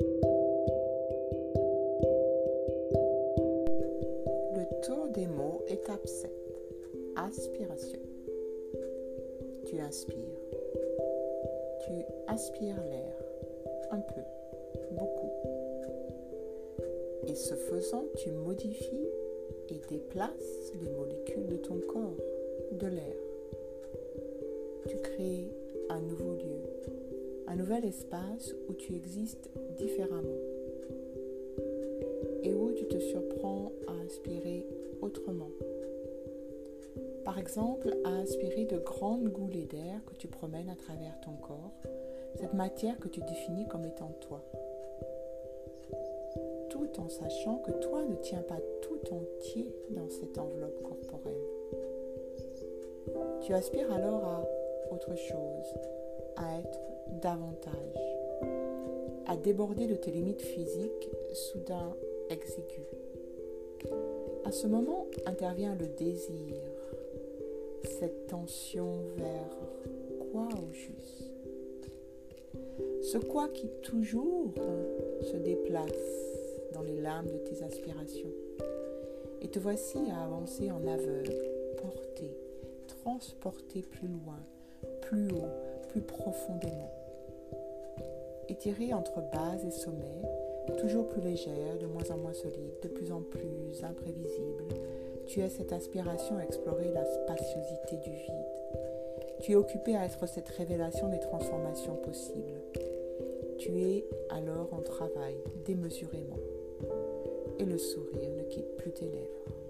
Le tour des mots, étape 7. Aspiration. Tu inspires. Tu aspires l'air. Un peu. Beaucoup. Et ce faisant, tu modifies et déplaces les molécules de ton corps, de l'air. Tu crées nouvel espace où tu existes différemment et où tu te surprends à inspirer autrement. Par exemple, à inspirer de grandes goulées d'air que tu promènes à travers ton corps, cette matière que tu définis comme étant toi. Tout en sachant que toi ne tiens pas tout entier dans cette enveloppe corporelle. Tu aspires alors à autre chose, à être davantage, à déborder de tes limites physiques soudain exiguës. À ce moment intervient le désir, cette tension vers quoi au juste? Ce quoi qui toujours se déplace dans les lames de tes aspirations. Et te voici à avancer en aveugle, porté, transporté plus loin, plus haut, profondément. Étiré entre base et sommet, toujours plus légère, de moins en moins solide, de plus en plus imprévisible, tu es cette aspiration à explorer la spaciosité du vide. Tu es occupé à être cette révélation des transformations possibles. Tu es alors en travail démesurément. Et le sourire ne quitte plus tes lèvres.